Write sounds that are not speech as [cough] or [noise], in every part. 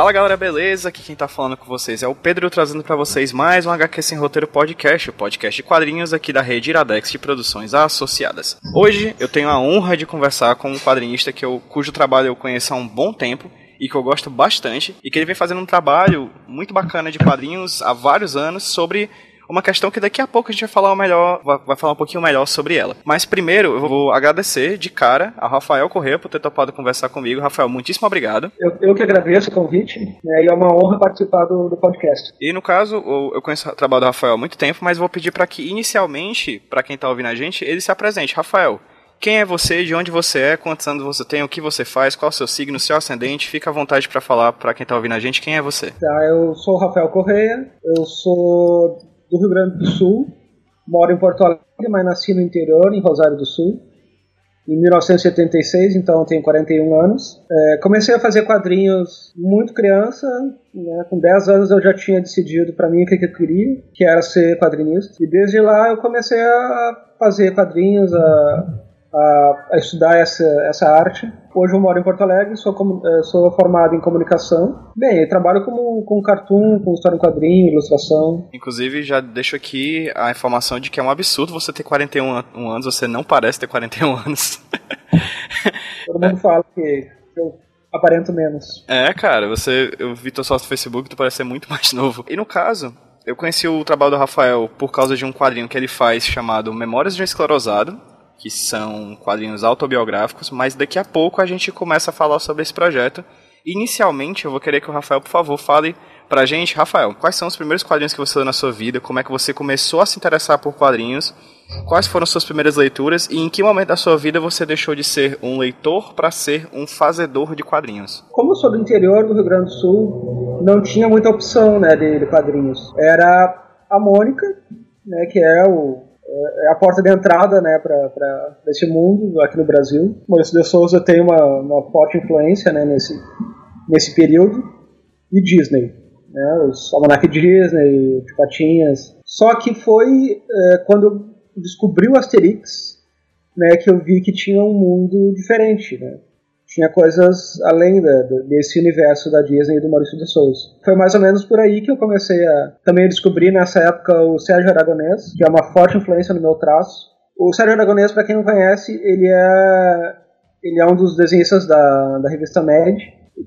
Fala galera, beleza? Aqui quem tá falando com vocês é o Pedro trazendo para vocês mais um HQ Sem Roteiro Podcast, o podcast de quadrinhos aqui da rede Iradex de Produções Associadas. Hoje eu tenho a honra de conversar com um quadrinista que eu, cujo trabalho eu conheço há um bom tempo e que eu gosto bastante, e que ele vem fazendo um trabalho muito bacana de quadrinhos há vários anos sobre uma questão que daqui a pouco a gente vai falar melhor, vai falar um pouquinho melhor sobre ela. Mas primeiro eu vou agradecer de cara ao Rafael Corrêa por ter topado conversar comigo. Rafael, muitíssimo obrigado. Eu, eu que agradeço o convite, e é uma honra participar do, do podcast. E no caso, eu, conheço o trabalho do Rafael há muito tempo, mas vou pedir para que inicialmente, para quem tá ouvindo a gente, ele se apresente. Rafael, quem é você, de onde você é, quantos anos você tem, o que você faz, qual é o seu signo, seu ascendente. Fica à vontade para falar para quem está ouvindo a gente quem é você. Tá, eu sou o Rafael Correia, eu sou do Rio Grande do Sul, moro em Porto Alegre, mas nasci no interior, em Rosário do Sul, em 1976, então tenho 41 anos. É, comecei a fazer quadrinhos muito criança, né, com 10 anos eu já tinha decidido para mim o que, que eu queria, que era ser quadrinista. E desde lá eu comecei a fazer quadrinhos, a a, a, estudar essa, essa arte. Hoje eu moro em Porto Alegre, sou, eh, sou formado em comunicação. Bem, eu trabalho como, com cartoon, com história em quadrinho, ilustração. Inclusive, já deixo aqui a informação de que é um absurdo você ter 41 anos, você não parece ter 41 anos. [laughs] Todo mundo fala que eu aparento menos. É, cara, você, eu vi tua foto no Facebook, tu parece ser muito [laughs] mais novo. E no caso, eu conheci o trabalho do Rafael por causa de um quadrinho que ele faz chamado Memórias de um Esclerosado, que são quadrinhos autobiográficos, mas daqui a pouco a gente começa a falar sobre esse projeto. Inicialmente, eu vou querer que o Rafael, por favor, fale pra gente, Rafael, quais são os primeiros quadrinhos que você leu na sua vida, como é que você começou a se interessar por quadrinhos, quais foram suas primeiras leituras e em que momento da sua vida você deixou de ser um leitor para ser um fazedor de quadrinhos? Como eu sou do interior do Rio Grande do Sul, não tinha muita opção né, de, de quadrinhos. Era a Mônica, né, que é o é, é a porta de entrada né, para esse mundo aqui no Brasil. Maurício de Souza tem uma, uma forte influência né, nesse, nesse período. E Disney, né, os Almanac Disney, de Patinhas. Só que foi é, quando eu descobri o Asterix né, que eu vi que tinha um mundo diferente. Né? Tinha coisas além da, desse universo da Disney e do Maurício de Souza. Foi mais ou menos por aí que eu comecei a também descobrir nessa época o Sérgio Aragonês, que é uma forte influência no meu traço. O Sérgio Aragonês, para quem não conhece, ele é ele é um dos desenhistas da, da revista Mad,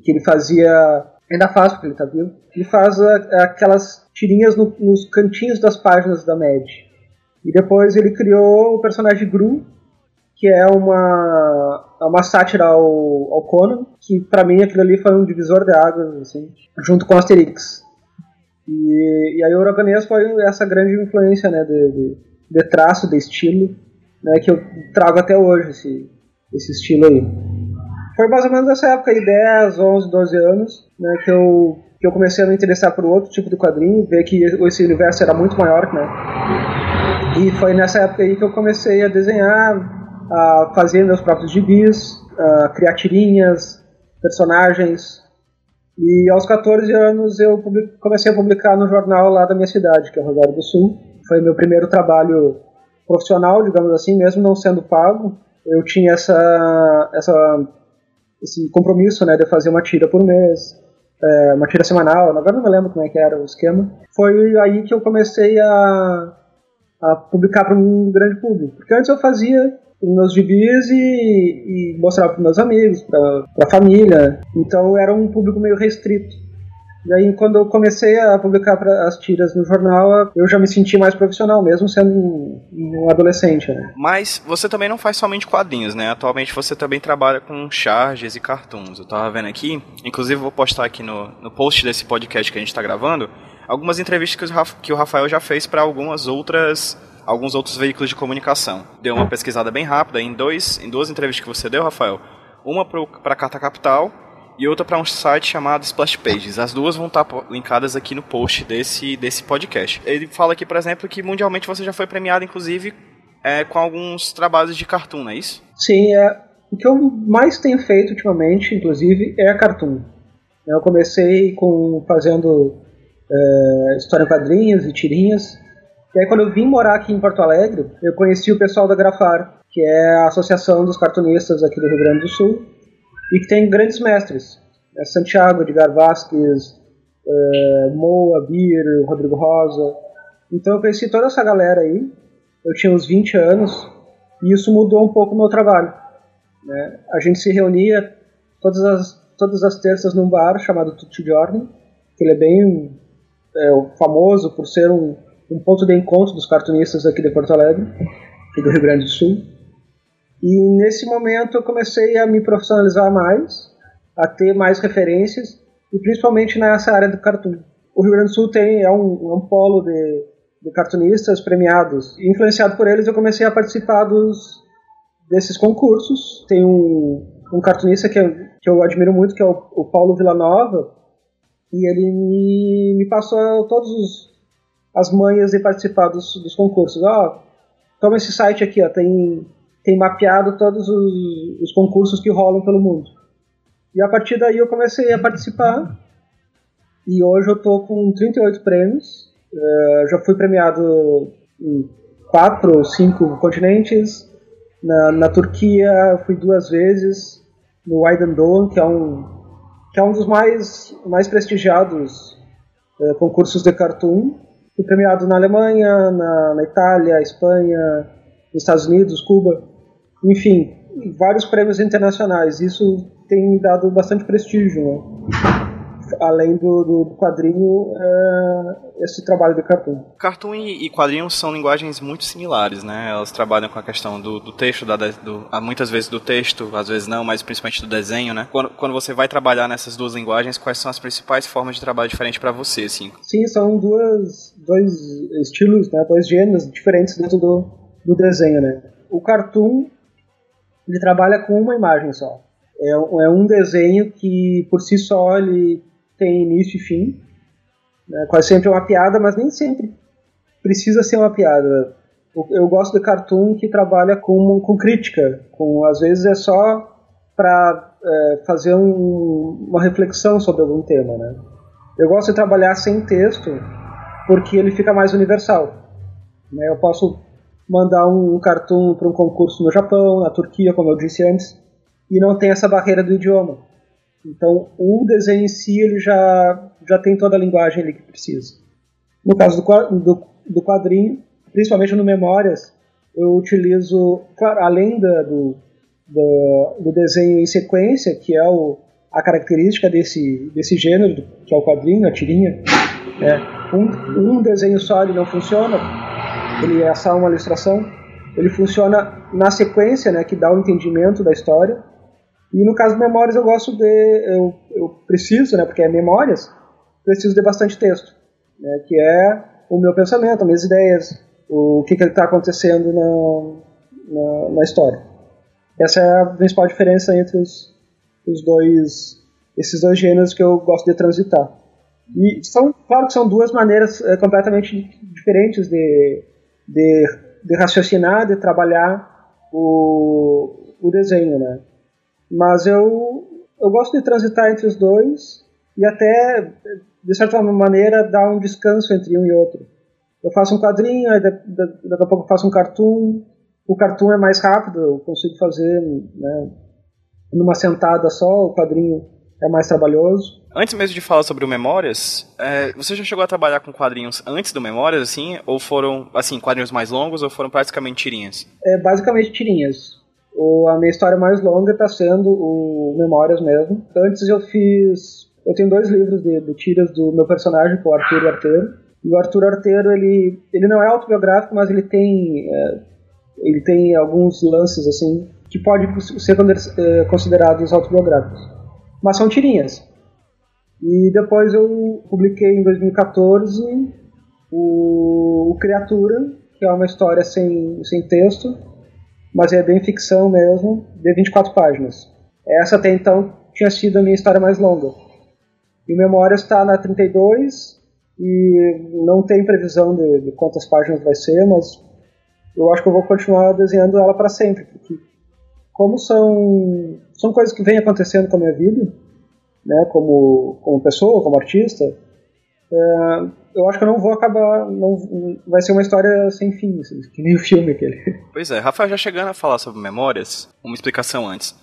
que ele fazia ainda faz porque ele está vivo. Ele faz a, aquelas tirinhas no, nos cantinhos das páginas da Mad. E depois ele criou o personagem Gru, que é uma, é uma sátira ao, ao Conan, que para mim aquilo ali foi um divisor de águas, assim, junto com Asterix. E, e aí o Uraganês foi essa grande influência, né, de, de, de, traço, de estilo, né, que eu trago até hoje, esse, esse estilo aí. Foi mais ou menos nessa época aí, 10, 11, 12 anos, né, que eu, que eu comecei a me interessar por outro tipo de quadrinho, ver que esse universo era muito maior, né. E foi nessa época aí que eu comecei a desenhar, a fazer meus próprios gibis, a criar tirinhas, personagens. E aos 14 anos eu comecei a publicar no jornal lá da minha cidade, que é Rosário do Sul. Foi meu primeiro trabalho profissional, digamos assim, mesmo não sendo pago. Eu tinha essa, essa, esse compromisso né, de fazer uma tira por mês, é, uma tira semanal, agora não me lembro como é que era o esquema. Foi aí que eu comecei a, a publicar para um grande público. Porque antes eu fazia meus gibis e, e mostrava para meus amigos, para a família. Então era um público meio restrito. E aí, quando eu comecei a publicar as tiras no jornal, eu já me senti mais profissional, mesmo sendo um, adolescente. Né? Mas você também não faz somente quadrinhos, né? Atualmente você também trabalha com charges e cartoons. Eu tava vendo aqui, inclusive vou postar aqui no, no post desse podcast que a gente está gravando, algumas entrevistas que o Rafael já fez para algumas outras alguns outros veículos de comunicação. Deu uma pesquisada bem rápida em, dois, em duas entrevistas que você deu, Rafael. Uma para a Carta Capital e outra para um site chamado Splash Pages. As duas vão estar linkadas aqui no post desse, desse podcast. Ele fala aqui, por exemplo, que mundialmente você já foi premiado, inclusive, é, com alguns trabalhos de cartoon, não é isso? Sim, é, o que eu mais tenho feito ultimamente, inclusive, é cartoon. Eu comecei com fazendo é, história em quadrinhos e tirinhas, e aí, quando eu vim morar aqui em Porto Alegre, eu conheci o pessoal da Grafar, que é a associação dos cartunistas aqui do Rio Grande do Sul, e que tem grandes mestres. é Santiago, Edgar Vasquez, é, Moa, Bir, Rodrigo Rosa. Então eu conheci toda essa galera aí. Eu tinha uns 20 anos e isso mudou um pouco o meu trabalho. Né? A gente se reunia todas as, todas as terças num bar chamado Tutti Giorni, que ele é bem é, famoso por ser um, um ponto de encontro dos cartunistas aqui de Porto Alegre e do Rio Grande do Sul. E nesse momento eu comecei a me profissionalizar mais, a ter mais referências, e principalmente nessa área do cartoon. O Rio Grande do Sul tem, é, um, é um polo de, de cartunistas premiados. E influenciado por eles, eu comecei a participar dos, desses concursos. Tem um, um cartunista que eu, que eu admiro muito, que é o, o Paulo Villanova, e ele me, me passou todas as manhas de participar dos, dos concursos. Ó, oh, toma esse site aqui, ó, tem, tem mapeado todos os, os concursos que rolam pelo mundo. E a partir daí eu comecei a participar, e hoje eu tô com 38 prêmios, uh, já fui premiado em quatro ou cinco continentes, na, na Turquia fui duas vezes, no Aydın Doğan, que é um que é um dos mais, mais prestigiados é, concursos de cartoon. Premiado na Alemanha, na, na Itália, Espanha, nos Estados Unidos, Cuba, enfim, vários prêmios internacionais. Isso tem me dado bastante prestígio. Né? Além do, do quadrinho, é, esse trabalho de cartoon. Cartoon e, e quadrinho são linguagens muito similares, né? Elas trabalham com a questão do, do texto, da, do, muitas vezes do texto, às vezes não, mas principalmente do desenho, né? Quando, quando você vai trabalhar nessas duas linguagens, quais são as principais formas de trabalho diferentes para você, assim? Sim, são duas, dois estilos, né? Dois gêneros diferentes dentro do, do desenho, né? O cartoon, ele trabalha com uma imagem só. É, é um desenho que, por si só, ele tem início e fim. Né? Quase sempre é uma piada, mas nem sempre precisa ser uma piada. Eu gosto de cartoon que trabalha com, com crítica, com às vezes é só para é, fazer um, uma reflexão sobre algum tema, né? Eu gosto de trabalhar sem texto porque ele fica mais universal. Né? Eu posso mandar um, um cartoon para um concurso no Japão, na Turquia, como eu disse antes, e não tem essa barreira do idioma. Então, o desenho em si ele já, já tem toda a linguagem ali que precisa. No caso do, do, do quadrinho, principalmente no Memórias, eu utilizo, claro, além da, do, do, do, desenho em sequência, que é o, a característica desse, desse gênero, que é o quadrinho, a tirinha, né? um, um desenho só ele não funciona, ele é só uma ilustração, ele funciona na sequência, né, que dá o entendimento da história, e no caso de memórias eu gosto de. Eu, eu preciso, né, porque é memórias, preciso de bastante texto, né, que é o meu pensamento, as minhas ideias, o que está acontecendo na, na, na, história. Essa é a principal diferença entre os, os dois, esses dois gêneros que eu gosto de transitar. E são, claro que são duas maneiras é, completamente diferentes de, de, de raciocinar, de trabalhar o, o desenho, né? Mas eu, eu gosto de transitar entre os dois e até, de certa maneira, dar um descanso entre um e outro. Eu faço um quadrinho, aí daqui a pouco faço um cartoon. O cartoon é mais rápido, eu consigo fazer né, numa sentada só, o quadrinho é mais trabalhoso. Antes mesmo de falar sobre o Memórias, é, você já chegou a trabalhar com quadrinhos antes do Memórias, assim? Ou foram, assim, quadrinhos mais longos ou foram praticamente tirinhas? É, basicamente tirinhas. O, a minha história mais longa está sendo o Memórias mesmo. Antes eu fiz. Eu tenho dois livros de, de tiras do meu personagem, que é o Arthur Arteiro. E o Arthur Arteiro, ele, ele não é autobiográfico, mas ele tem. É, ele tem alguns lances, assim, que podem ser é, considerados autobiográficos. Mas são tirinhas. E depois eu publiquei em 2014 o, o Criatura, que é uma história sem, sem texto, mas é bem ficção mesmo, de 24 páginas. Essa até então tinha sido a minha história mais longa. E Memória está na 32 e não tem previsão de, de, quantas páginas vai ser, mas eu acho que eu vou continuar desenhando ela para sempre, porque como são são coisas que vêm acontecendo com a minha vida, né, como como pessoa, como artista, é, eu acho que eu não vou acabar. Não, vai ser uma história sem fim, assim, que nem o filme aquele. Pois é, Rafael, já chegando a falar sobre memórias, uma explicação antes.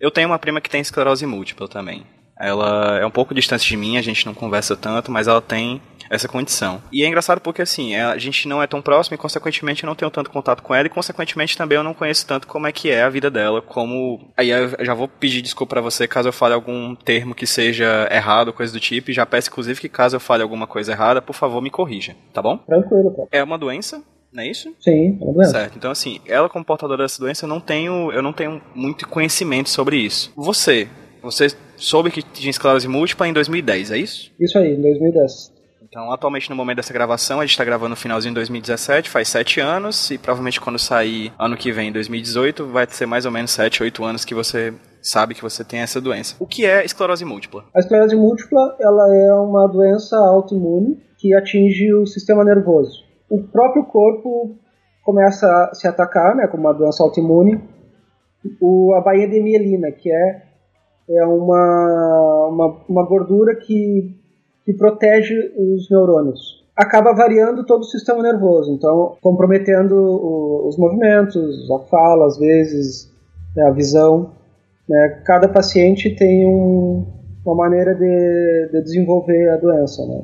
Eu tenho uma prima que tem esclerose múltipla também. Ela é um pouco distante de mim, a gente não conversa tanto, mas ela tem essa condição. E é engraçado porque, assim, é, a gente não é tão próximo e, consequentemente, eu não tenho tanto contato com ela e, consequentemente, também eu não conheço tanto como é que é a vida dela, como... Aí eu já vou pedir desculpa para você caso eu fale algum termo que seja errado, coisa do tipo, e já peço, inclusive, que caso eu fale alguma coisa errada, por favor, me corrija, tá bom? Tranquilo, cara. É uma doença, não é isso? Sim, é uma doença. Certo. Então, assim, ela como portadora dessa doença, eu não tenho, eu não tenho muito conhecimento sobre isso. Você, você soube que tinha esclerose múltipla em 2010, é isso? Isso aí, em 2010. Então, atualmente, no momento dessa gravação, a gente está gravando no finalzinho de 2017, faz sete anos, e provavelmente quando sair ano que vem, 2018, vai ser mais ou menos sete, oito anos que você sabe que você tem essa doença. O que é esclerose múltipla? A esclerose múltipla ela é uma doença autoimune que atinge o sistema nervoso. O próprio corpo começa a se atacar, né, como uma doença autoimune, o, a baía de mielina, que é, é uma, uma, uma gordura que que protege os neurônios. Acaba variando todo o sistema nervoso, então comprometendo o, os movimentos, a fala, às vezes, né, a visão. Né? Cada paciente tem um, uma maneira de, de, desenvolver a doença. Né?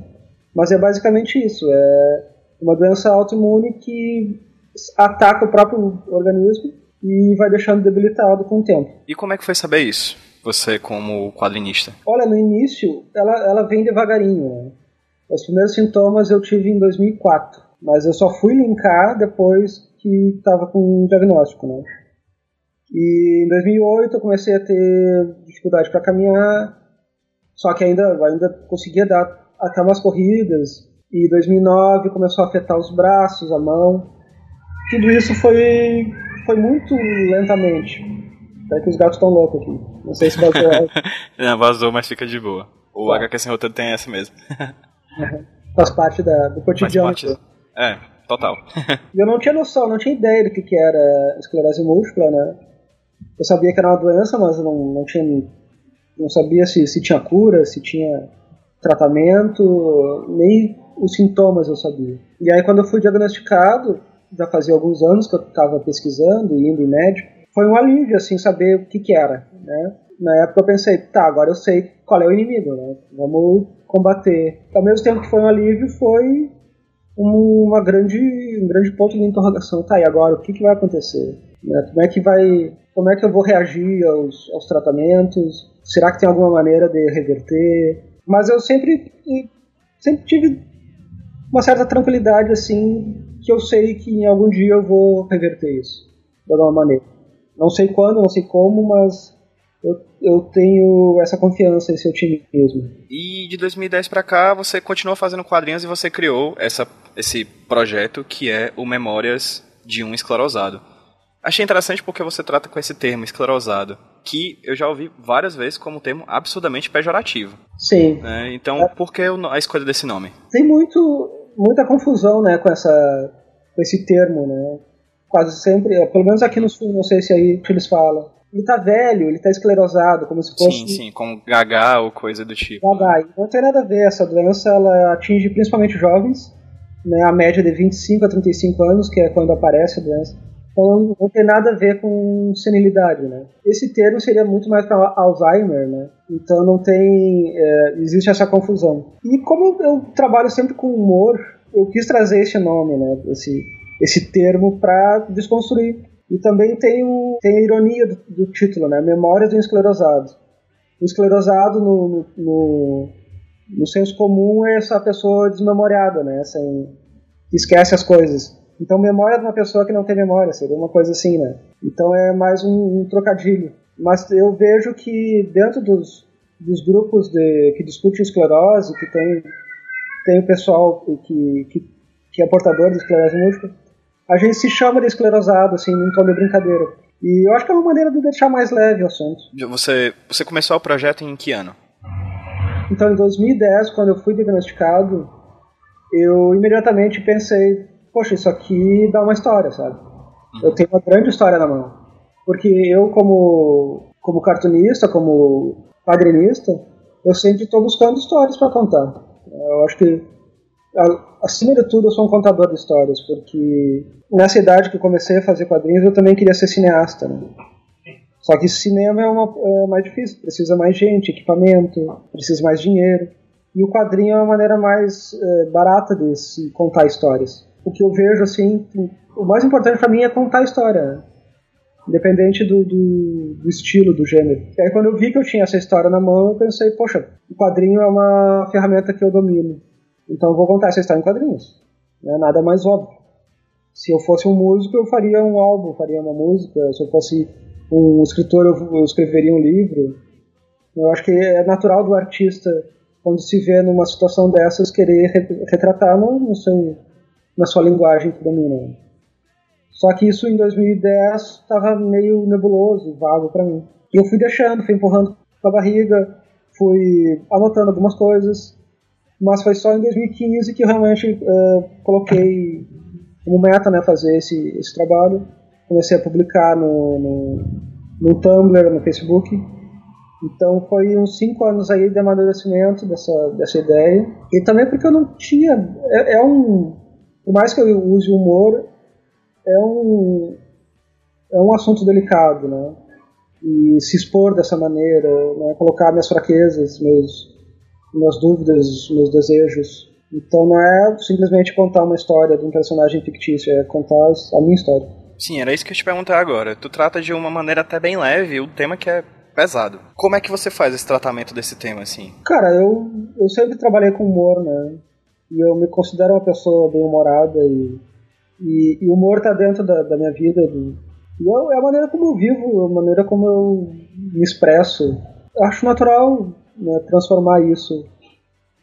Mas é basicamente isso: é uma doença autoimune que ataca o próprio organismo e vai deixando debilitado com o tempo. E como é que foi saber isso? Você como quadrinista? Olha, no início ela, ela vem devagarinho. Né? Os primeiros sintomas eu tive em 2004, mas eu só fui linkar depois que estava com um diagnóstico, né? E em 2008 eu comecei a ter dificuldade para caminhar, só que ainda ainda conseguia dar até umas corridas. E 2009 começou a afetar os braços, a mão. Tudo isso foi foi muito lentamente. É que os gatos estão loucos aqui. Não sei se vazou. [laughs] Não, vazou, mas fica de boa. O tá. HQ Sem Roteiro tem essa mesmo. [laughs] Faz parte da, do cotidiano. Parte... É, total. eu não tinha noção, não tinha ideia do que, que era esclerose múltipla, né? Eu sabia que era uma doença, mas não, não tinha. Não sabia se, se tinha cura, se tinha tratamento, nem os sintomas eu sabia. E aí quando eu fui diagnosticado, já fazia alguns anos que eu estava pesquisando e indo em médico, foi um alívio, assim, saber o que que era, né? Na época eu pensei, tá, agora eu sei qual é o inimigo, né? Vamos combater. Ao mesmo tempo que foi um alívio, foi uma grande, um grande ponto de interrogação. Tá, e agora o que, que vai acontecer? Né? Como é que vai, como é que eu vou reagir aos, aos tratamentos? Será que tem alguma maneira de reverter? Mas eu sempre, sempre tive uma certa tranquilidade assim, que eu sei que em algum dia eu vou reverter isso de alguma maneira. Não sei quando, não sei como, mas eu, eu tenho essa confiança, esse otimismo. E de 2010 para cá, você continuou fazendo quadrinhos e você criou essa, esse projeto que é o Memórias de um Esclerosado. Achei interessante porque você trata com esse termo, esclerosado, que eu já ouvi várias vezes como um termo absurdamente pejorativo. Sim. Né? Então, é. por que a escolha desse nome? Tem muito, muita confusão né, com, essa, com esse termo, né? Quase sempre, é, pelo menos aqui no sul, não sei se aí eles falam. Ele tá velho, ele tá esclerosado, como se fosse. Sim, sim, como gaga ou coisa do tipo. Gaga. Não tem nada a ver, essa doença ela atinge principalmente jovens, né, a média de 25 a 35 anos, que é quando aparece a doença. Então não tem nada a ver com senilidade, né? Esse termo seria muito mais para Alzheimer, né? Então não tem, é, existe essa confusão. E como eu trabalho sempre com humor, eu quis trazer esse nome, né? Esse esse termo para desconstruir. E também tem, o, tem a ironia do, do título, né? Memórias do esclerosado. O esclerosado, no, no, no, senso comum, é essa pessoa desmemoriada, né? Sem, que esquece as coisas. Então, memória de uma pessoa que não tem memória, seria uma coisa assim, né? Então, é mais um, um trocadilho. Mas eu vejo que dentro dos, dos grupos de, que discutem esclerose, que tem, tem o pessoal que, que, que é portador de esclerose múltipla, a gente se chama de esclerosado, assim, num tom de brincadeira. E eu acho que é uma maneira de deixar mais leve o assunto. Você, você começou o projeto em que ano? Então, em 2010, quando eu fui diagnosticado, eu imediatamente pensei, poxa, isso aqui dá uma história, sabe? Uhum. Eu tenho uma grande história na mão. Porque eu, como, como cartunista, como quadrinista, eu sempre estou buscando histórias para contar. Eu acho que acima de tudo, eu sou um contador de histórias, porque nessa idade que eu comecei a fazer quadrinhos, eu também queria ser cineasta. Né? Só que cinema é, uma, é mais difícil, precisa mais gente, equipamento, precisa mais dinheiro. E o quadrinho é uma maneira mais é, barata de se contar histórias. O que eu vejo, assim, o mais importante para mim é contar a história, né? independente do, do, do, estilo, do gênero. E aí quando eu vi que eu tinha essa história na mão, eu pensei, poxa, o quadrinho é uma ferramenta que eu domino, então eu vou contar essa história em quadrinhos. Não é nada mais óbvio. Se eu fosse um músico, eu faria um álbum, faria uma música. Se eu fosse um escritor, eu escreveria um livro. Eu acho que é natural do artista, quando se vê numa situação dessas, querer retratar no, no seu, na sua linguagem que domina. Só que isso em 2010 estava meio nebuloso, vago para mim. E eu fui deixando, fui empurrando com a barriga, fui anotando algumas coisas, mas foi só em 2015 que eu realmente uh, coloquei como meta né, fazer esse, esse trabalho. Comecei a publicar no, no, no Tumblr, no Facebook. Então foi uns cinco anos aí de amadurecimento dessa, dessa ideia. E também porque eu não tinha. É, é um. Por mais que eu use humor, é um, é um assunto delicado, né? E se expor dessa maneira, né? colocar minhas fraquezas, meus, minhas dúvidas, meus desejos. Então não é simplesmente contar uma história de um personagem fictício, é contar a minha história. Sim, era isso que eu te perguntar agora. Tu trata de uma maneira até bem leve o tema que é pesado. Como é que você faz esse tratamento desse tema, assim? Cara, eu, eu sempre trabalhei com humor, né? E eu me considero uma pessoa bem humorada e e, o humor está dentro da, da, minha vida. Do, e é a maneira como eu vivo, a maneira como eu me expresso. Eu acho natural né, transformar isso,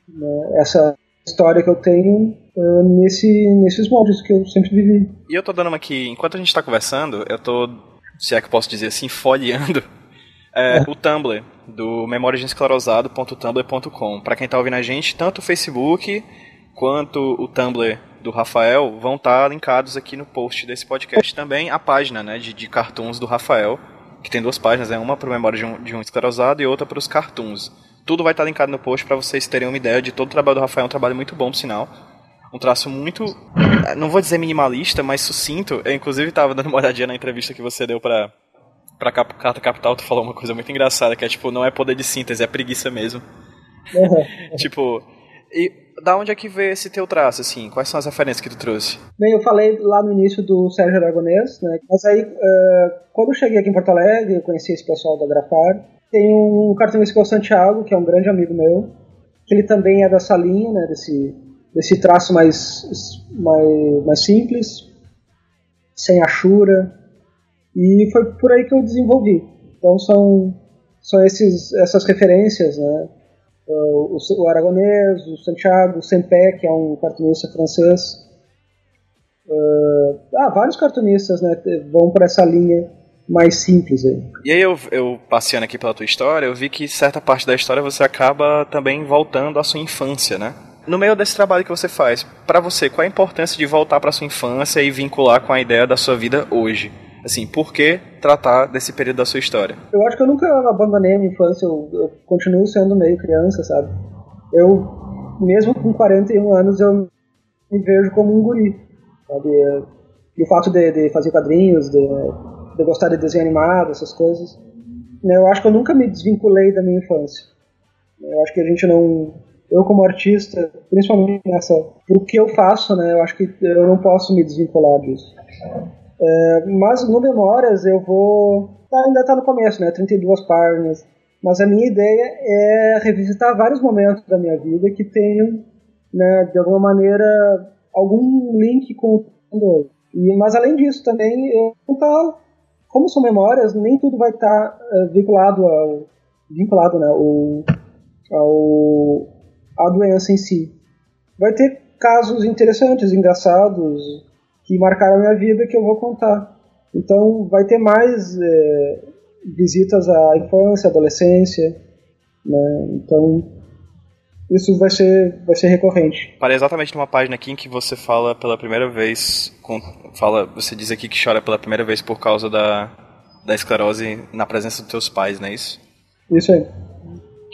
né, essa história que eu tenho, uh, nesse, nesses moldes que eu sempre vivi. E eu tô dando uma aqui, enquanto a gente está conversando, eu tô, se é que posso dizer assim, [laughs] folheando é, é. o Tumblr do memoriasesclerosado.tumblr.com. Para quem tá ouvindo a gente, tanto o Facebook quanto o Tumblr do Rafael vão estar tá linkados aqui no post desse podcast também a página né, de, de cartoons do Rafael, que tem duas páginas, né, uma para memória de um, de um esclerosado e outra para os cartoons. Tudo vai estar tá linkado no post para vocês terem uma ideia de todo o trabalho do Rafael, um trabalho muito bom, por sinal. Um traço muito, não vou dizer minimalista, mas sucinto. Eu, inclusive, estava dando uma olhadinha na entrevista que você deu para para Carta Capital, tu falou uma coisa muito engraçada, que é tipo, não é poder de síntese, é preguiça mesmo. [laughs] Tipo, e da onde é que veio esse teu traço, assim? Quais são as referências que tu trouxe? Bem, eu falei lá no início do Sérgio Aragonês, né? Mas aí, uh, quando eu cheguei aqui em Porto Alegre, eu conheci esse pessoal da Grafar. Tem um cartunista que é o Santiago, que é um grande amigo meu, que ele também é dessa linha, né? Desse, desse traço mais, mais, mais simples, sem achura. E foi por aí que eu desenvolvi. Então são, são esses, essas referências, né? O, o Aragonês, o Santiago, o Sempé, que é um cartunista francês. Uh, ah, vários cartunistas né, vão por essa linha mais simples. Aí. E aí eu, eu passeando aqui pela tua história, eu vi que certa parte da história você acaba também voltando à sua infância, né? No meio desse trabalho que você faz, para você, qual a importância de voltar para sua infância e vincular com a ideia da sua vida hoje? Assim, por que tratar desse período da sua história? Eu acho que eu nunca abandonei a minha infância, eu, eu continuo sendo meio criança, sabe? Eu, mesmo com 41 anos, eu me vejo como um guri, sabe? E o fato de, de fazer quadrinhos, de, de, gostar de desenho animado, essas coisas, né? eu acho que eu nunca me desvinculei da minha infância. Eu acho que a gente não, eu como artista, principalmente nessa, pro que eu faço, né, eu acho que eu não posso me desvincular disso. É, mas no Memórias eu vou. Tá, ainda está no começo, né? 32 páginas. Mas a minha ideia é revisitar vários momentos da minha vida que tenham, né, de alguma maneira, algum link com o e Mas além disso, também, eu tá, como são memórias, nem tudo vai estar tá, é, vinculado ao. vinculado, né? Ao, ao, à doença em si. Vai ter casos interessantes, engraçados, que marcaram a minha vida que eu vou contar. Então vai ter mais é, visitas à infância, adolescência, né? Então isso vai ser vai ser recorrente. Para exatamente numa página aqui em que você fala pela primeira vez, com, fala, você diz aqui que chora pela primeira vez por causa da da esclerose na presença dos teus pais, não é isso? Isso aí.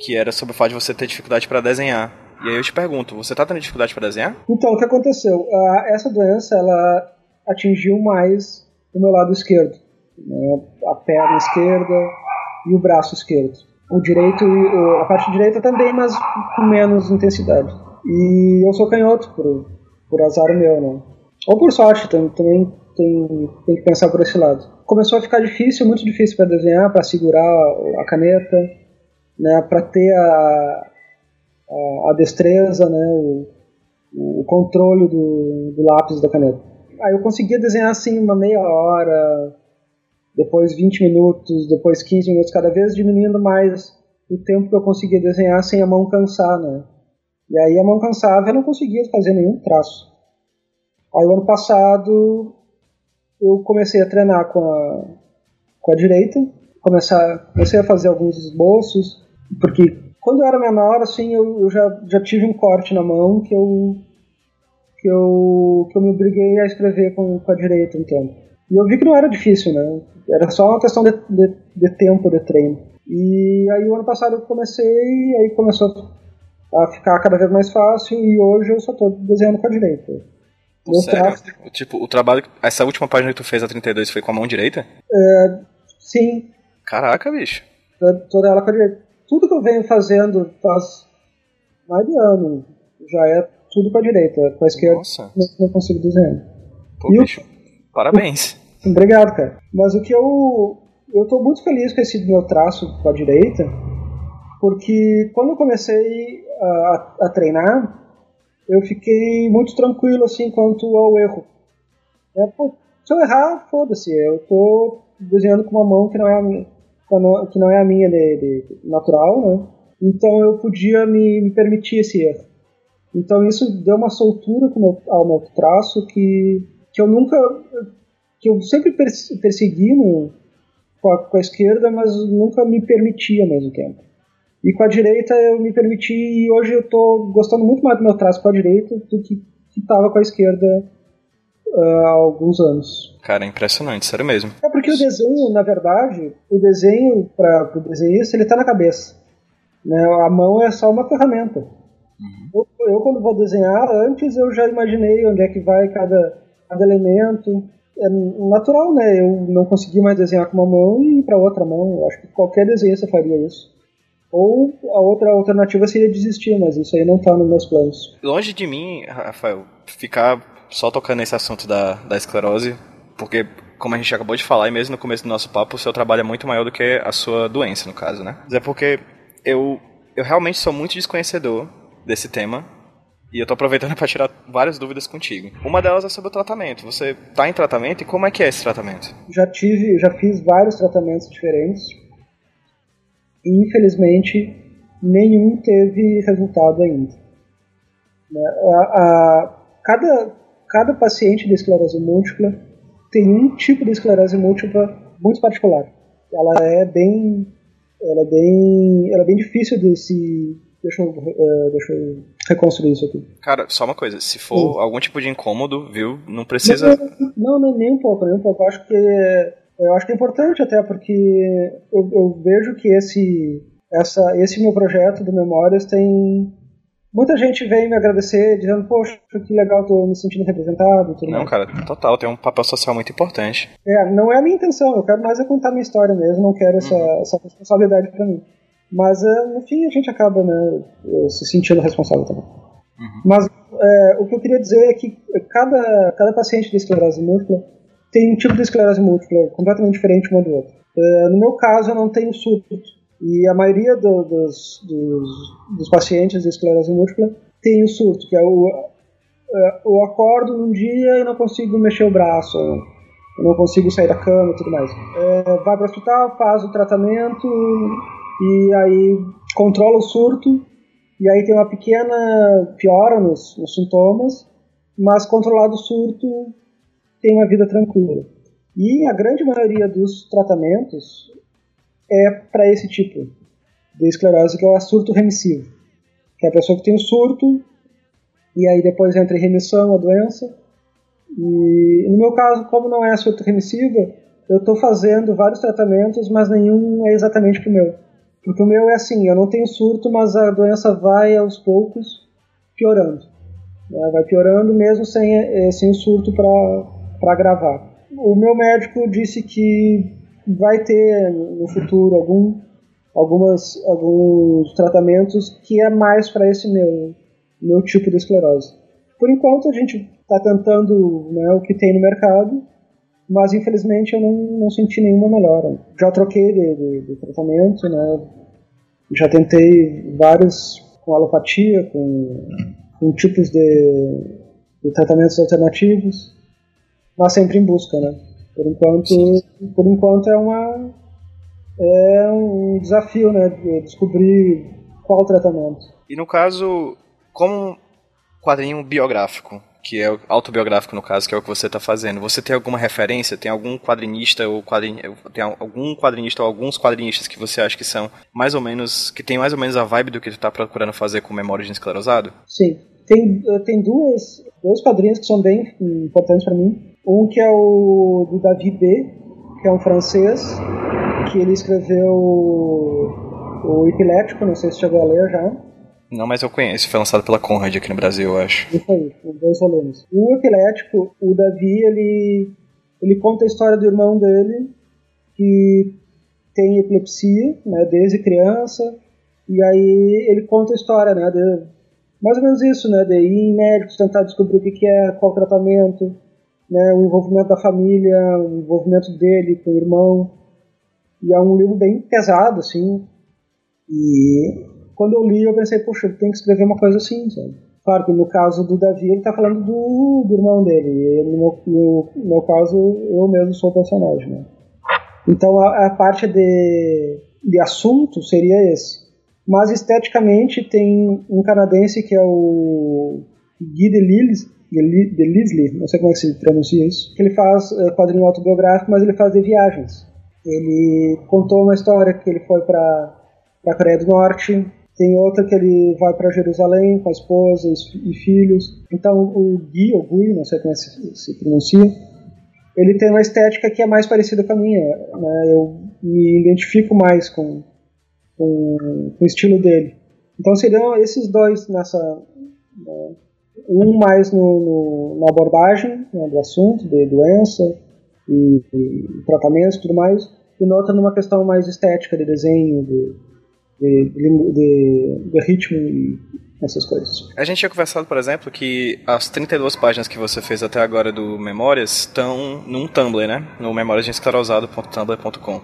Que era sobre o fato de você ter dificuldade para desenhar. E aí eu te pergunto, você está tendo dificuldade para desenhar? Então, o que aconteceu? Essa doença, ela atingiu mais o meu lado esquerdo. né, a perna esquerda e o braço esquerdo. O direito, a parte direita também, mas com menos intensidade. E eu sou canhoto, por, por azar meu, né? Ou por sorte, também tem, tem que pensar por esse lado. Começou a ficar difícil, muito difícil para desenhar, para segurar a caneta, né, para ter a, a, a, destreza, né, o, o controle do, do lápis da caneta. Aí eu conseguia desenhar assim uma meia hora, depois 20 minutos, depois 15 minutos, cada vez diminuindo mais o tempo que eu conseguia desenhar sem a mão cansar, né? E aí a mão cansava eu não conseguia fazer nenhum traço. Aí o ano passado eu comecei a treinar com a, com a direita, começar, comecei a fazer alguns esboços, porque quando eu era menor, assim, eu, eu já, já tive um corte na mão que eu, que eu, que eu me obriguei a escrever com, com a direita um tempo. E eu vi que não era difícil, né? Era só uma questão de, de, de tempo de treino. E aí o ano passado eu comecei, aí começou a ficar cada vez mais fácil, e hoje eu só estou desenhando com a direita. Sério? Tipo, o trabalho. Essa última página que tu fez a 32 foi com a mão direita? É, sim. Caraca, bicho. Toda ela com a direita. Tudo que eu venho fazendo faz mais de ano. Já é tudo com a direita. Com a esquerda Nossa. não, consigo desenhar. Pô, e bicho. O, Parabéns. [laughs] Obrigado, cara. Mas o que eu. Eu tô muito feliz com esse meu traço com a direita. Porque quando eu comecei a, a, a treinar, eu fiquei muito tranquilo assim quanto ao erro. É, pô, se eu errar, foda-se, eu tô desenhando com uma mão que não é a minha, que não é a minha de, de natural, né? Então eu podia me, me, permitir esse erro. Então isso deu uma soltura meu, ao meu traço que, que eu nunca, que eu sempre persegui no, com, a, com a esquerda, mas nunca me permitia ao mesmo tempo. E com a direita eu me permiti, e hoje eu estou gostando muito mais do meu traço com a direita do que estava com a esquerda há alguns anos. Cara, é impressionante, sério mesmo. É porque o desenho, na verdade, o desenho para o desenhista, ele está na cabeça. Né? A mão é só uma ferramenta. Uhum. Eu, eu, quando vou desenhar, antes eu já imaginei onde é que vai cada, cada elemento. É natural, né? Eu não consegui mais desenhar com uma mão e para outra mão. Eu acho que qualquer desenhista faria isso. Ou a outra alternativa seria desistir, mas isso aí não tá nos meus planos. Longe de mim, Rafael, ficar só tocando nesse assunto da, da esclerose, porque, como a gente acabou de falar, e mesmo no começo do nosso papo, o seu trabalho é muito maior do que a sua doença, no caso, né? Mas é porque eu, eu realmente sou muito desconhecedor desse tema, e eu tô aproveitando [laughs] para tirar várias dúvidas contigo. Uma delas é sobre o tratamento. Você tá em tratamento e como é que é esse tratamento? Já tive, já fiz vários tratamentos diferentes e infelizmente nenhum teve resultado ainda. Né? A, a, cada, cada paciente de esclerose múltipla tem um tipo de esclerose múltipla muito particular. Ela é bem, ela é bem, ela é bem difícil de se Deixa eu, uh, deixa eu reconstruir isso aqui. Cara, só uma coisa, se for Sim. algum tipo de incômodo, viu, não precisa... Não, não, nem um pouco, nem um pouco. Eu acho que eu acho que é importante até porque eu, eu vejo que esse, essa, esse meu projeto do Memórias tem muita gente vem me agradecer, dizendo, poxa, que legal, tô me sentindo representado. Tudo não, mais. cara, total, tem um papel social muito importante. É, não é a minha intenção, eu quero mais é contar minha história mesmo, não quero essa, uhum. essa responsabilidade para mim. Mas, é, no fim, a gente acaba né, se sentindo responsável também. Uhum. Mas é, o que eu queria dizer é que cada, cada paciente de esclerose múltipla tem um tipo de esclerose múltipla completamente diferente uma do outro. Uh, no meu caso, eu não tenho surto. E a maioria do, dos, dos, dos, pacientes de esclerose múltipla tem o surto, que é o, uh, eu acordo num dia e não consigo mexer o braço, eu não consigo sair da cama e tudo mais. Uh, vai para o hospital, faz o tratamento e aí controla o surto e aí tem uma pequena piora nos, nos sintomas, mas controlado o surto tem uma vida tranquila. E a grande maioria dos tratamentos é para esse tipo de esclerose, que é o surto remissivo. Que é a pessoa que tem o surto, e aí depois entra em remissão a doença. E no meu caso, como não é surto remissiva, eu estou fazendo vários tratamentos, mas nenhum é exatamente para o meu. Porque o meu é assim, eu não tenho surto, mas a doença vai aos poucos piorando. Vai piorando mesmo sem, eh, sem o surto para para gravar. o meu médico disse que vai ter no futuro algum, algumas, alguns tratamentos que é mais para esse meu, meu tipo de esclerose. Por enquanto a gente está tentando né, o que tem no mercado, mas infelizmente eu não, não senti nenhuma melhora. Já troquei de, de, de tratamento, né, já tentei vários com alopatia, com, com tipos de, de tratamentos alternativos, mas sempre em busca, né? Por enquanto, por enquanto é uma é um desafio, né, de descobrir qual tratamento. E no caso, como quadrinho biográfico, que é autobiográfico no caso, que é o que você está fazendo. Você tem alguma referência? Tem algum quadrinista ou quadrin... tem algum quadrinista ou alguns quadrinistas que você acha que são mais ou menos que tem mais ou menos a vibe do que tu está procurando fazer com Memórias de Esclerosado? Sim, tem tem duas dois quadrinhos que são bem importantes para mim. Um que é o do David B, que é um francês, que ele escreveu o Epilético, não sei se chegou a ler já. Não, mas eu conheço, foi lançado pela Conrad aqui no Brasil, eu acho. Isso aí, os dois volumes. O Epilético, o Davi, ele, ele conta a história do irmão dele, que tem epilepsia, né, desde criança, e aí ele conta a história, né, de, mais ou menos isso, né, de ir em médicos, tentar descobrir o que é, qual tratamento, né, o envolvimento da família, o envolvimento dele com o irmão. E é um livro bem pesado, assim. E quando eu li, eu pensei, poxa, tem que escrever uma coisa assim, sabe? Claro que no caso do Davi, ele está falando do, do, irmão dele. E no no, meu caso, eu mesmo sou o personagem, né? Então a, a parte de, de assunto seria esse. Mas esteticamente tem um canadense que é o Guy Delisle, Delisle, não sei como é que se pronuncia isso, que ele faz é, quadrinho autobiográfico, mas ele faz de viagens. Ele contou uma história que ele foi para a Coreia do Norte, tem outra que ele vai para Jerusalém com a esposa e filhos. Então o Gui, ou Gui, não sei como é se, se pronuncia, ele tem uma estética que é mais parecida com a minha. Né? Eu me identifico mais com, com, com, o estilo dele. Então seriam esses dois nessa. Um mais no, no, na abordagem né, do assunto, de doença e, e tratamento e tudo mais, e no outro numa questão mais estética, de desenho, de, de, de, de, ritmo e essas coisas. A gente tinha conversado, por exemplo, que as 32 páginas que você fez até agora do Memórias estão num Tumblr, né? No memóriasdeesclarosado.tumblr.com.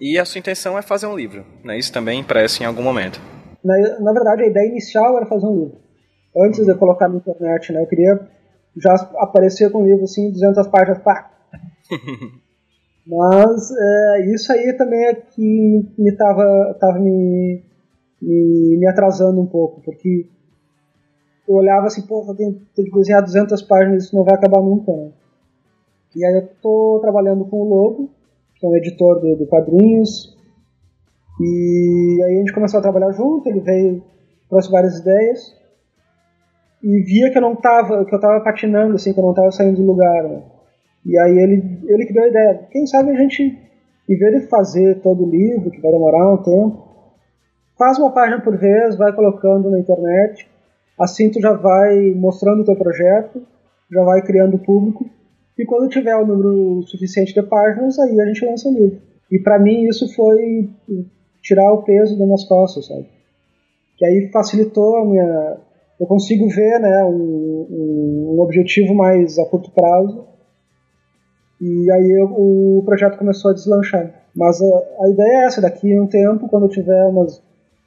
E a sua intenção é fazer um livro, né? Isso também impresso em algum momento. Na, na verdade, a ideia inicial era fazer um livro. Antes de eu colocar na internet, né? Eu queria já aparecer com um livro assim, 200 páginas, pá! [laughs] Mas é, isso aí também é que me tava, tava me, me, me, atrasando um pouco, porque eu olhava assim, pô, eu tenho, tenho que desenhar 200 páginas, isso não vai acabar nunca, né? E aí eu tô trabalhando com o Lobo, que é um editor de, de quadrinhos, e aí a gente começou a trabalhar junto, ele veio, trouxe várias ideias, e via que eu não tava, que eu tava patinando, assim, que eu não tava saindo do lugar, né? E aí ele, ele que deu a ideia, quem sabe a gente, em vez de fazer todo o livro, que vai demorar um tempo, faz uma página por vez, vai colocando na internet, assim tu já vai mostrando o teu projeto, já vai criando público, e quando tiver o número suficiente de páginas, aí a gente lança o livro. E para mim isso foi tirar o peso das minhas costas, sabe? Que aí facilitou a minha... Eu consigo ver né, um, um objetivo mais a curto prazo e aí eu, o projeto começou a deslanchar. Mas a, a, ideia é essa, daqui a um tempo, quando eu tiver umas...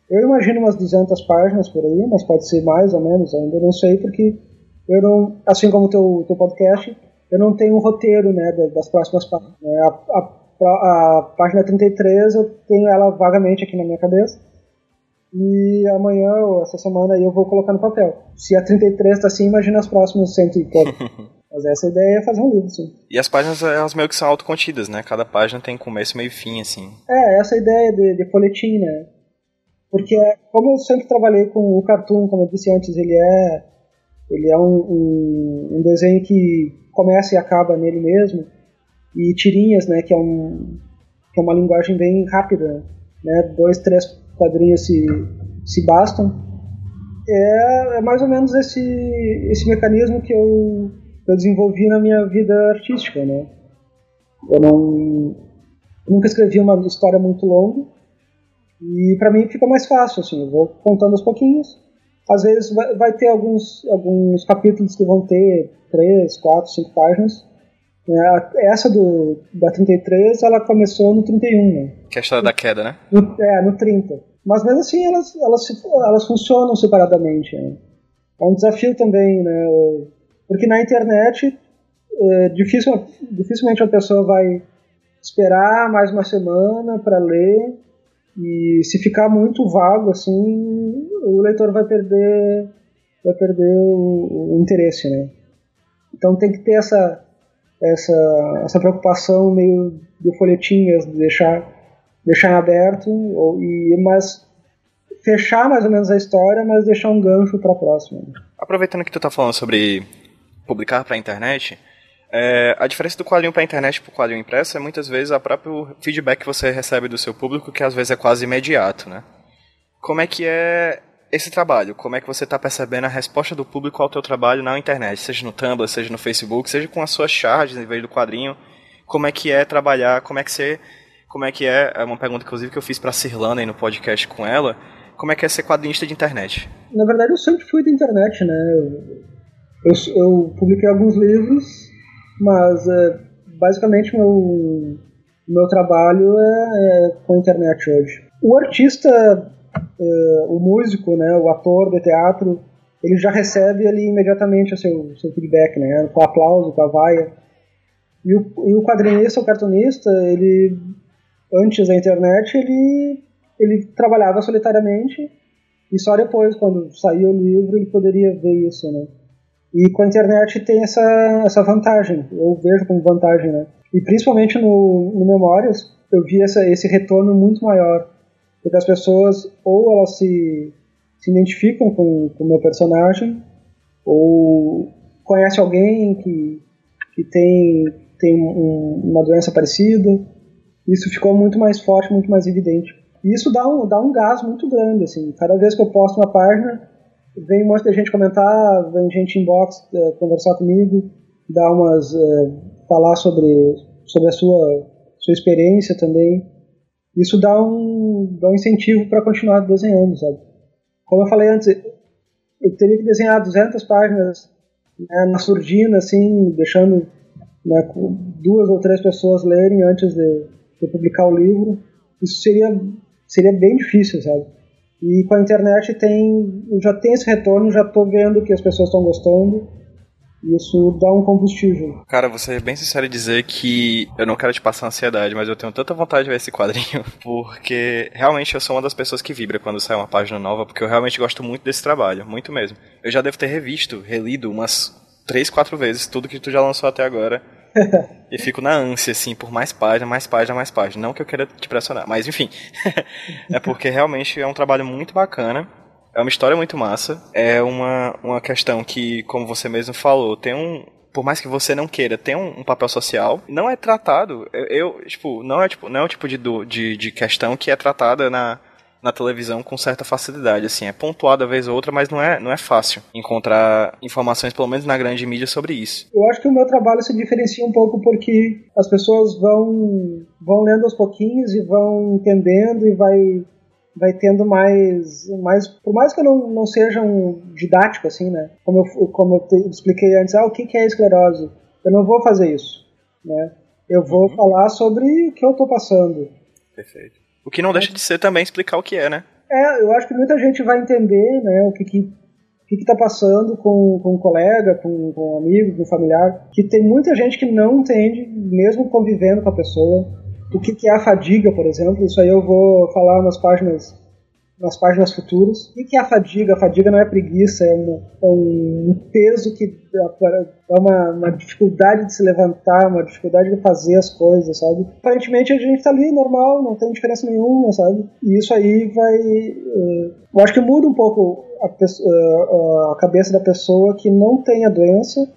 Eu imagino umas 200 páginas por aí, mas pode ser mais ou menos, ainda não sei, porque eu não, assim como o teu, teu podcast, eu não tenho um roteiro né, das próximas páginas. A, a, a página 33 eu tenho ela vagamente aqui na minha cabeça, e amanhã ou essa semana aí eu vou colocar no papel. Se a 33 tá assim, imagina as próximas 100 e [laughs] Mas essa ideia é fazer um livro, sim. E as páginas, elas meio que são autocontidas, né? Cada página tem começo, meio e fim, assim. É, essa ideia de, de folhetim, né? Porque, como eu sempre trabalhei com o cartoon, como eu disse antes, ele é, ele é um, um, um desenho que começa e acaba nele mesmo. E tirinhas, né? Que é, um, que é uma linguagem bem rápida, né? Dois, três quadrinhos se, se bastam. É, é mais ou menos esse, esse mecanismo que eu eu desenvolvi na minha vida artística, né? Eu não nunca escrevi uma história muito longa e para mim fica mais fácil assim. Eu vou contando aos pouquinhos. Às vezes vai, vai ter alguns alguns capítulos que vão ter três, quatro, cinco páginas. É, essa do, da 33, ela começou no 31, né? Que é a história da queda, né? No, é, no 30. Mas mesmo assim, elas, elas, elas funcionam separadamente. Né? É um desafio também, né? Porque na internet, é, difícil, dificilmente a pessoa vai esperar mais uma semana para ler e se ficar muito vago assim, o leitor vai perder vai perder o, o interesse, né? Então tem que ter essa essa essa preocupação meio de folhetinhas, de deixar deixar aberto ou, e mas fechar mais ou menos a história, mas deixar um gancho para a próxima. Aproveitando que tu tá falando sobre publicar para a internet, é, a diferença do quadrinho para a internet para o quadrinho impresso é muitas vezes a próprio feedback que você recebe do seu público, que às vezes é quase imediato, né? Como é que é esse trabalho? Como é que você está percebendo a resposta do público ao teu trabalho na internet, seja no Tumblr, seja no Facebook, seja com as suas charges em vez do quadrinho? Como é que é trabalhar? Como é que você, como é que é? É uma pergunta inclusive que eu fiz para a Cirlana no podcast com ela. Como é que é ser quadrinista de internet? Na verdade, eu sempre fui da internet, né? Eu, eu publiquei alguns livros mas é, basicamente meu meu trabalho é, é, com a internet hoje. O artista, é, o músico, né, o ator de teatro, ele já recebe ali imediatamente o seu, seu feedback, né, com aplauso, com a vaia. E o, e o quadrinista, o cartunista, ele antes da internet, ele ele trabalhava solitariamente e só depois, quando saía o livro, ele poderia ver isso, né? E com a internet tem essa, essa vantagem, eu vejo como vantagem, né? E principalmente no, no Memórias, eu vi essa, esse retorno muito maior. Porque as pessoas, ou elas se, se identificam com o meu personagem, ou conhece alguém que, que tem, tem um, uma doença parecida. Isso ficou muito mais forte, muito mais evidente. E isso dá um, dá um gás muito grande, assim. Cada vez que eu posto uma página, vem um monte de gente comentar, vem gente inbox é, conversar comigo, dar umas. É, falar sobre, sobre a sua, sua experiência também. Isso dá um, dá um incentivo para continuar desenhando, sabe? Como eu falei antes, eu teria que desenhar 200 páginas né, na surdina, assim, deixando né, duas ou três pessoas lerem antes de, de publicar o livro. Isso seria, seria bem difícil, sabe? E com a internet tem, já tem esse retorno, já estou vendo que as pessoas estão gostando. Isso dá um combustível. Cara, vou ser bem sincero e dizer que eu não quero te passar ansiedade, mas eu tenho tanta vontade de ver esse quadrinho, [laughs] porque realmente eu sou uma das pessoas que vibra quando sai uma página nova, porque eu realmente gosto muito desse trabalho, muito mesmo. Eu já devo ter revisto, relido umas três, quatro vezes tudo que tu já lançou até agora. [laughs] e fico na ânsia, assim, por mais página, mais página, mais página. Não que eu queira te pressionar, mas enfim. [laughs] é porque realmente é um trabalho muito bacana. É uma história muito massa. É uma, uma questão que, como você mesmo falou, tem um. Por mais que você não queira, tem um, um papel social. Não é tratado. Eu, eu, tipo, não é, tipo, não é o tipo de, de, de questão que é tratada na, na televisão com certa facilidade, assim, é pontuado a vez ou outra, mas não é, não é fácil encontrar informações, pelo menos na grande mídia, sobre isso. Eu acho que o meu trabalho se diferencia um pouco porque as pessoas vão, vão lendo aos pouquinhos e vão entendendo e vai vai tendo mais, mais por mais que eu não, não seja um didático assim, né? Como eu, como eu expliquei antes, ah, o que, que é esclerose? Eu não vou fazer isso, né? Eu vou uhum. falar sobre o que eu estou passando. Perfeito. O que não deixa de ser também explicar o que é, né? É, eu acho que muita gente vai entender, né, o que que, o que, que tá passando com, com um colega, com, com um amigo, com um familiar, que tem muita gente que não entende, mesmo convivendo com a pessoa, o que, que é a fadiga, por exemplo. Isso aí eu vou falar nas páginas nas páginas futuras. O que é a fadiga? A fadiga não é preguiça, é, é um peso que é uma, uma, dificuldade de se levantar, uma dificuldade de fazer as coisas, sabe? Aparentemente a gente tá ali normal, não tem diferença nenhuma, sabe? E isso aí vai. Uh, eu acho que muda um pouco a, uh, a cabeça da pessoa que não tem a doença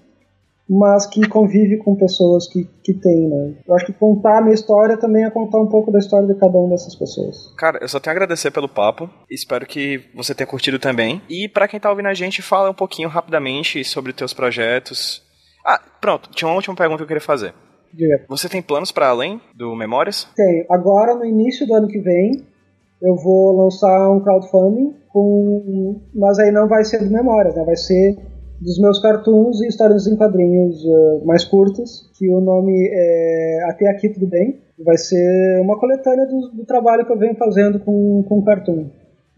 mas que convive com pessoas que, que tem, né? Eu acho que contar a minha história também é contar um pouco da história de cada uma dessas pessoas. Cara, eu só tenho a agradecer pelo papo. Espero que você tenha curtido também. E para quem tá ouvindo a gente, fala um pouquinho rapidamente sobre teus projetos. Ah, pronto, tinha uma última pergunta que eu queria fazer. Diga. Você tem planos para além do Memórias? Tenho. Agora, no início do ano que vem, eu vou lançar um crowdfunding, com... mas aí não vai ser do Memórias, né? vai ser dos meus cartoons e histórias em quadrinhos uh, mais curtas, que o nome é Até Aqui Tudo Bem. Vai ser uma coletânea do, do trabalho que eu venho fazendo com, com cartoon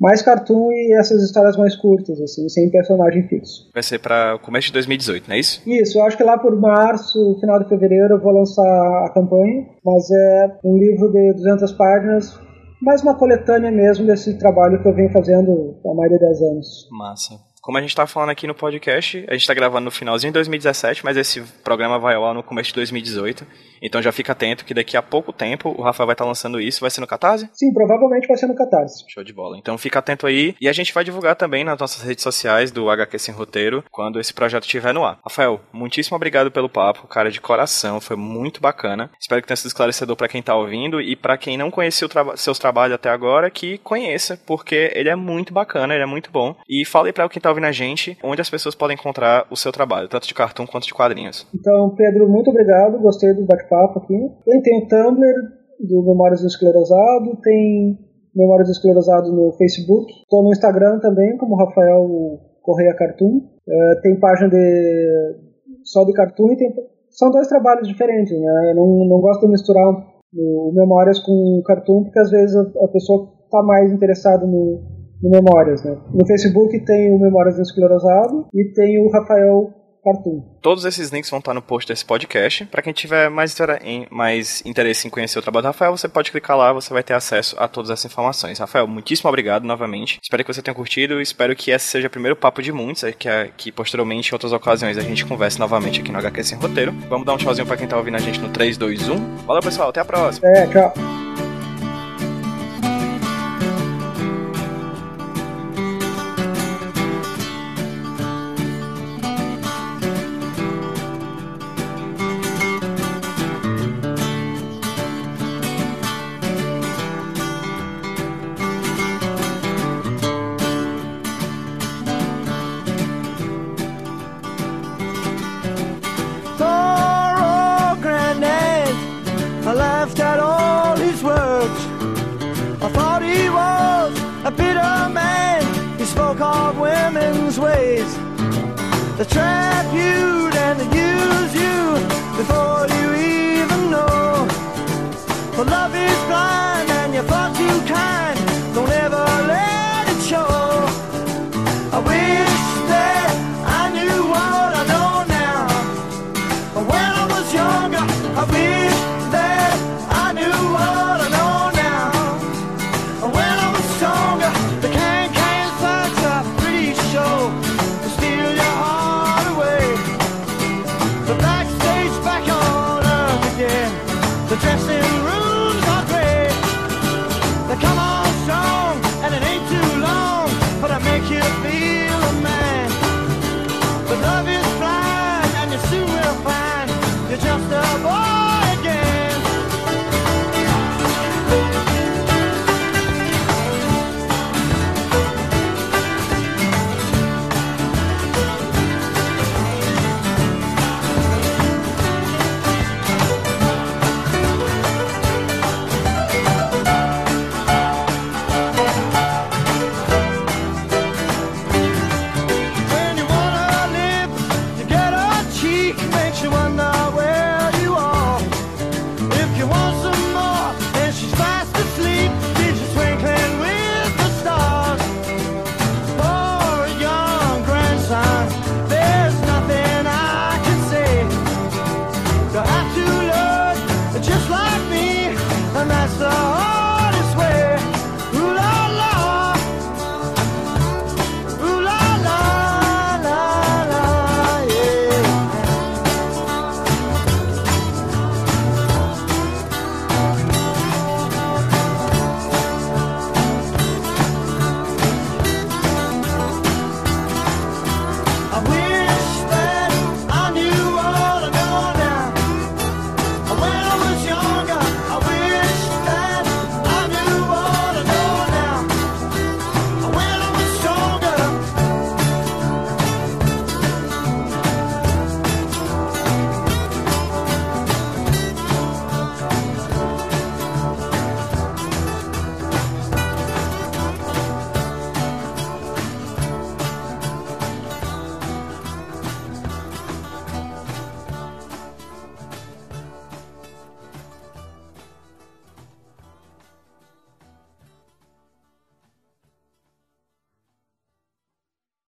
mais cartoon e essas histórias mais curtas, assim, sem personagem fixo. Vai ser para começo de 2018, não é isso? Isso, eu acho que lá por março, final de fevereiro, eu vou lançar a campanha, mas é um livro de 200 páginas, mais uma coletânea mesmo desse trabalho que eu venho fazendo há mais de 10 anos. Massa. Como a gente tá falando aqui no podcast, a gente tá gravando no finalzinho de 2017, mas esse programa vai ao ar no começo de 2018. Então já fica atento que daqui a pouco tempo o Rafael vai estar tá lançando isso. Vai ser no Catarse? Sim, provavelmente vai ser no Catarse. Show de bola. Então fica atento aí. E a gente vai divulgar também nas nossas redes sociais do HQ Sem Roteiro quando esse projeto estiver no ar. Rafael, muitíssimo obrigado pelo papo, cara, de coração. Foi muito bacana. Espero que tenha sido esclarecedor para quem tá ouvindo e para quem não conheceu traba seus trabalhos até agora, que conheça, porque ele é muito bacana, ele é muito bom. E fale para quem tá ouvindo a gente onde as pessoas podem encontrar o seu trabalho, tanto de cartoon quanto de quadrinhos. Então, Pedro, muito obrigado, gostei do bate-papo aqui. Tem, tem o Tumblr do Memórias do Esclerosado, tem Memórias do Esclerosado no Facebook, estou no Instagram também, como Rafael Correia Cartoon. Uh, tem página de só de cartoon e tem, são dois trabalhos diferentes, né? Eu não, não gosto de misturar o Memórias com cartoon, porque às vezes a, a pessoa está mais interessada no, no Memórias, né? No Facebook tem o Memórias do Esclerosado e tem o Rafael Cartoon. Todos esses links vão estar no post desse podcast. Para quem tiver mais, mais interesse em conhecer o trabalho do Rafael, você pode clicar lá, você vai ter acesso a todas essas informações. Rafael, muitíssimo obrigado novamente. Espero que você tenha curtido. Espero que esse seja o primeiro papo de muitos, que, que posteriormente, em outras ocasiões, a gente converse novamente aqui no HQ Sem Roteiro. Vamos dar um tchauzinho para quem tá ouvindo a gente no 3, 2, 1. Valeu, pessoal. Até a próxima. É, tchau.